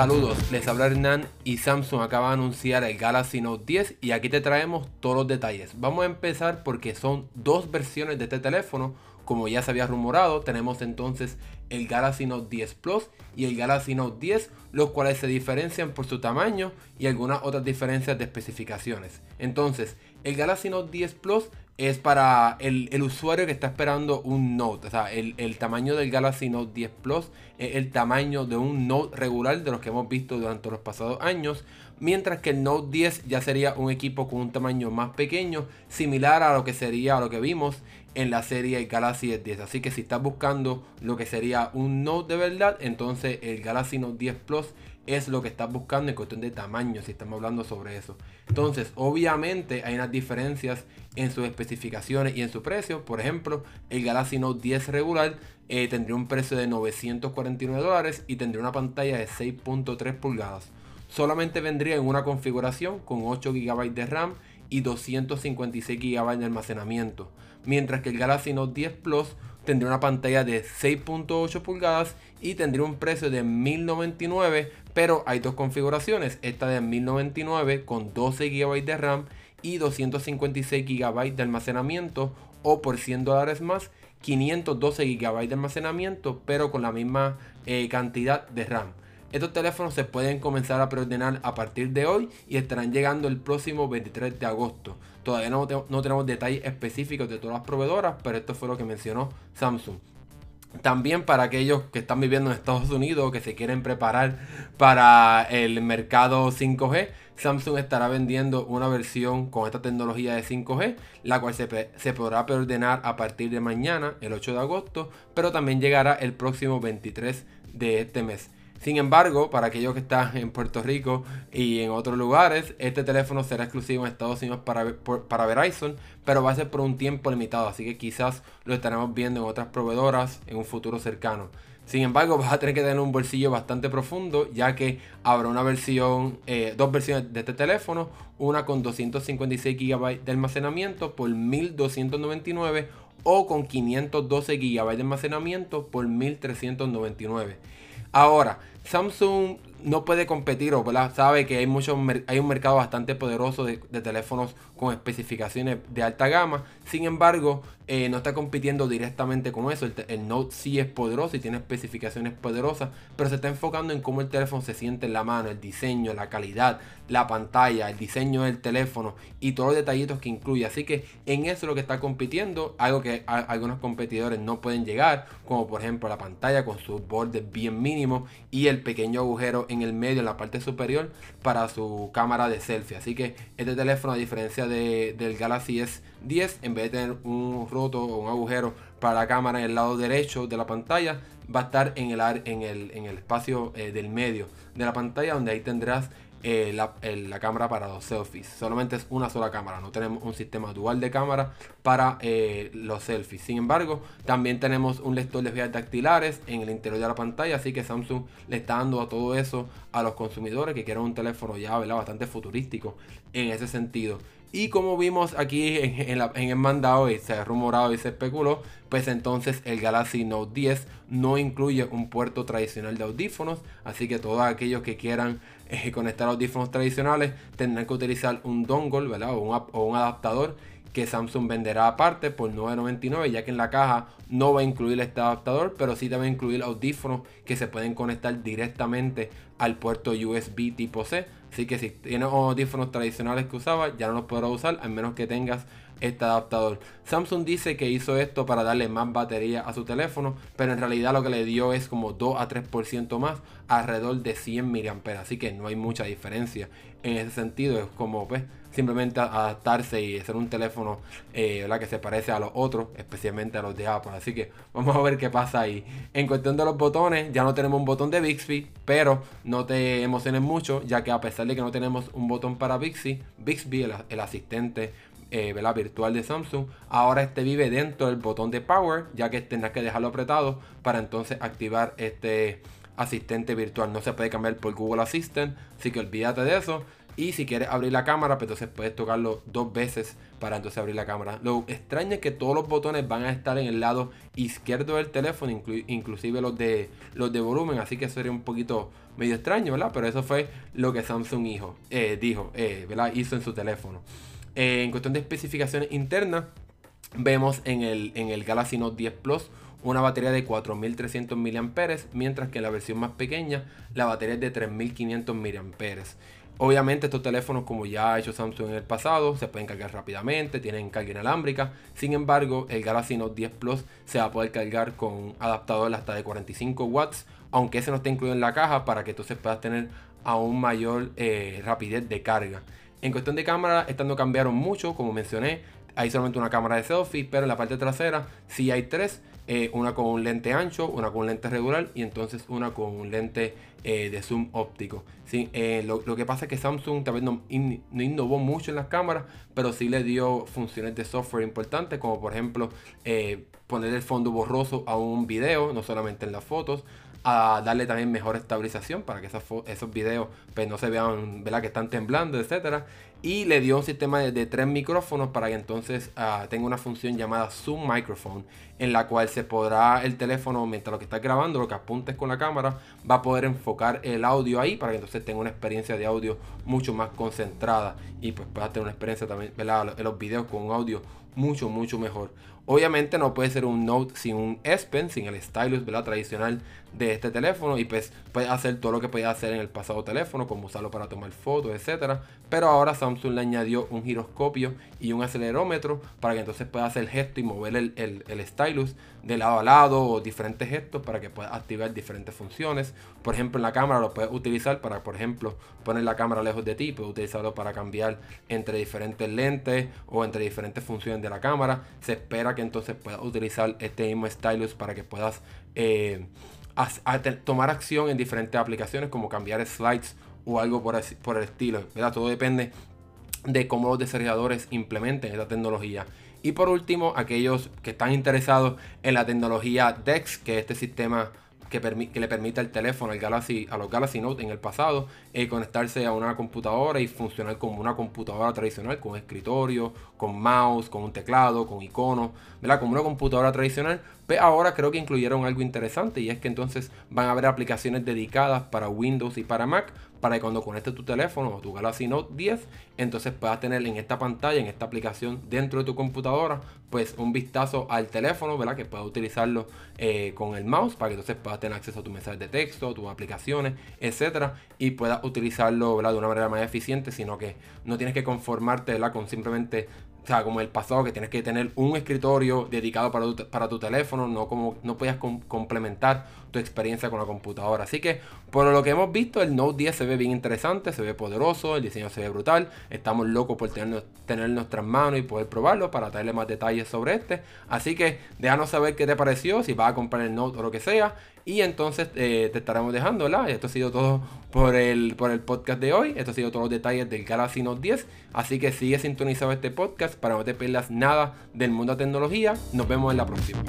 Saludos, les habla Hernán y Samsung acaba de anunciar el Galaxy Note 10 y aquí te traemos todos los detalles. Vamos a empezar porque son dos versiones de este teléfono, como ya se había rumorado, tenemos entonces el Galaxy Note 10 Plus y el Galaxy Note 10, los cuales se diferencian por su tamaño y algunas otras diferencias de especificaciones. Entonces, el Galaxy Note 10 Plus es para el, usuario que está esperando un Note. O sea, el, el, tamaño del Galaxy Note 10 Plus es el tamaño de un Note regular de los que hemos visto durante los pasados años. Mientras que el Note 10 ya sería un equipo con un tamaño más pequeño, similar a lo que sería a lo que vimos en la serie Galaxy S10. Así que si estás buscando lo que sería un Note de verdad, entonces el Galaxy Note 10 Plus es lo que estás buscando en cuestión de tamaño, si estamos hablando sobre eso. Entonces, obviamente hay unas diferencias en sus especificaciones y en su precio. Por ejemplo, el Galaxy Note 10 regular eh, tendría un precio de 949 dólares y tendría una pantalla de 6.3 pulgadas. Solamente vendría en una configuración con 8 GB de RAM y 256 GB de almacenamiento. Mientras que el Galaxy Note 10 Plus tendría una pantalla de 6.8 pulgadas y tendría un precio de 1099 pero hay dos configuraciones esta de 1099 con 12 GB de RAM y 256 GB de almacenamiento o por 100 dólares más 512 GB de almacenamiento pero con la misma eh, cantidad de RAM estos teléfonos se pueden comenzar a preordenar a partir de hoy y estarán llegando el próximo 23 de agosto. Todavía no, no tenemos detalles específicos de todas las proveedoras, pero esto fue lo que mencionó Samsung. También para aquellos que están viviendo en Estados Unidos, que se quieren preparar para el mercado 5G, Samsung estará vendiendo una versión con esta tecnología de 5G, la cual se, se, podrá preordenar a partir de mañana, el 8 de agosto, pero también llegará el próximo 23 de este mes. Sin embargo, para aquellos que están en Puerto Rico y en otros lugares, este teléfono será exclusivo en Estados Unidos para, para Verizon, pero va a ser por un tiempo limitado, así que quizás lo estaremos viendo en otras proveedoras en un futuro cercano. Sin embargo, vas a tener que tener un bolsillo bastante profundo, ya que habrá una versión, eh, dos versiones de este teléfono, una con 256 GB de almacenamiento por 1299 o con 512 GB de almacenamiento por 1399. Ahora, Samsung no puede competir o sabe que hay, mucho, hay un mercado bastante poderoso de, teléfonos con especificaciones de alta gama. Sin embargo, eh, no está compitiendo directamente con eso. El, Note sí es poderoso y tiene especificaciones poderosas, pero se está enfocando en cómo el teléfono se siente en la mano, el diseño, la calidad, la pantalla, el diseño del teléfono y todos los detallitos que incluye. Así que en eso es lo que está compitiendo, algo que algunos competidores no pueden llegar, como por ejemplo la pantalla con sus bordes bien mínimos y el pequeño agujero en el medio, en la parte superior, para su cámara de selfie. Así que este teléfono, a diferencia del Galaxy S10, en vez de tener un roto o un agujero para la cámara en el lado derecho de la pantalla, va a estar en el, en el, en el espacio eh, del medio de la pantalla, donde ahí tendrás eh, la, cámara para los selfies. Solamente es una sola cámara, no tenemos un sistema dual de cámara para eh, los selfies. Sin embargo, también tenemos un lector de huellas dactilares en el interior de la pantalla, así que Samsung le está dando a todo eso a los consumidores que quieren un teléfono ya bastante futurístico en ese sentido. Y como vimos aquí en, el mandado y se ha rumorado y se especuló, pues entonces el Galaxy Note 10 no incluye un puerto tradicional de audífonos. Así que todos aquellos que quieran eh, conectar audífonos tradicionales tendrán que utilizar un dongle ¿verdad? o un adaptador que Samsung venderá aparte por 9.99 ya que en la caja no va a incluir este adaptador pero sí te va a incluir audífonos que se pueden conectar directamente al puerto USB tipo C. Así que si tienes audífonos tradicionales que usaba ya no los podrás usar al menos que tengas este adaptador. Samsung dice que hizo esto para darle más batería a su teléfono pero en realidad lo que le dio es como 2 a 3% más alrededor de 100 mAh así que no hay mucha diferencia en ese sentido. Es como pues simplemente adaptarse y hacer un teléfono eh, que se parece a los otros, especialmente a los de Apple. Así que vamos a ver qué pasa ahí. En cuestión de los botones, ya no tenemos un botón de Bixby, pero no te emociones mucho, ya que a pesar de que no tenemos un botón para Bixby, Bixby, el, asistente eh, virtual de Samsung. Ahora este vive dentro del botón de Power, ya que tendrás que dejarlo apretado para entonces activar este asistente virtual. No se puede cambiar por Google Assistant, así que olvídate de eso. Y si quieres abrir la cámara, pues entonces puedes tocarlo dos veces para entonces abrir la cámara. Lo extraño es que todos los botones van a estar en el lado izquierdo del teléfono, inclusive los de, los de volumen, así que sería un poquito medio extraño, ¿verdad? Pero eso fue lo que Samsung hijo, eh, dijo, eh, ¿verdad? Hizo en su teléfono. Eh, en cuestión de especificaciones internas, vemos en el, en el Galaxy Note 10 Plus una batería de 4300 mAh, mientras que en la versión más pequeña la batería es de 3500 mAh. Obviamente estos teléfonos, como ya ha hecho Samsung en el pasado, se pueden cargar rápidamente, tienen carga inalámbrica. Sin embargo, el Galaxy Note 10 Plus se va a poder cargar con un adaptador hasta de 45 watts, aunque ese no esté incluido en la caja para que entonces puedas tener aún mayor eh, rapidez de carga. En cuestión de cámara, estas no cambiaron mucho, como mencioné. Hay solamente una cámara de selfie, pero en la parte trasera sí hay tres. Eh, una con un lente ancho, una con lente regular y entonces una con un lente eh, de zoom óptico. ¿sí? Eh, lo, que pasa es que Samsung tal vez no, innovó mucho en las cámaras, pero sí le dio funciones de software importantes, como por ejemplo poner el fondo borroso a un video, no solamente en las fotos, a darle también mejor estabilización para que esos videos pues, no se vean que están temblando, etcétera y le dio un sistema de, tres micrófonos para que entonces uh, tenga una función llamada Zoom Microphone en la cual se podrá el teléfono mientras lo que estás grabando, lo que apuntes con la cámara, va a poder enfocar el audio ahí para que entonces tenga una experiencia de audio mucho más concentrada y pues puedas tener una experiencia también en los videos con un audio mucho mucho mejor. Obviamente no puede ser un Note sin un S Pen, sin el stylus ¿verdad? tradicional de este teléfono y pues puede hacer todo lo que podía hacer en el pasado teléfono, como usarlo para tomar fotos, etcétera. Pero ahora Samsung le añadió un giroscopio y un acelerómetro para que entonces pueda hacer gesto y mover el, el, stylus de lado a lado o diferentes gestos para que pueda activar diferentes funciones. Por ejemplo, en la cámara lo puedes utilizar para, por ejemplo, poner la cámara lejos de ti, puedes utilizarlo para cambiar entre diferentes lentes o entre diferentes funciones de la cámara. Se espera que entonces puedas utilizar este mismo stylus para que puedas eh, tomar acción en diferentes aplicaciones como cambiar slides o algo por, por el estilo. ¿verdad? Todo depende de cómo los desarrolladores implementen esta tecnología. Y por último, aquellos que están interesados en la tecnología DEX, que es este sistema que, le permite al teléfono, al Galaxy, a los Galaxy Note en el pasado, eh, conectarse a una computadora y funcionar como una computadora tradicional, con escritorio, con mouse, con un teclado, con iconos, ¿verdad? Como una computadora tradicional. Pero ahora creo que incluyeron algo interesante y es que entonces van a haber aplicaciones dedicadas para Windows y para Mac para que cuando conectes tu teléfono o tu Galaxy Note 10, entonces puedas tener en esta pantalla, en esta aplicación dentro de tu computadora, pues un vistazo al teléfono, ¿verdad? Que puedas utilizarlo eh, con el mouse para que entonces puedas tener acceso a tus mensajes de texto, tus aplicaciones, etcétera, y puedas utilizarlo, ¿verdad? De una manera más eficiente, sino que no tienes que conformarte. Con simplemente o sea, como el pasado que tienes que tener un escritorio dedicado para tu, para tu teléfono, no como no podías complementar tu experiencia con la computadora. Así que por lo que hemos visto, el Note 10 se ve bien interesante, se ve poderoso, el diseño se ve brutal. Estamos locos por tener, tener nuestras manos y poder probarlo para traerle más detalles sobre este. Así que déjanos saber qué te pareció, si vas a comprar el Note o lo que sea. Y entonces eh, te estaremos dejando, ¿verdad? Esto ha sido todo por el, por el podcast de hoy. Esto ha sido todos los detalles del Galaxy Note 10. Así que sigue sintonizado este podcast para no te pierdas nada del mundo de tecnología. Nos vemos en la próxima.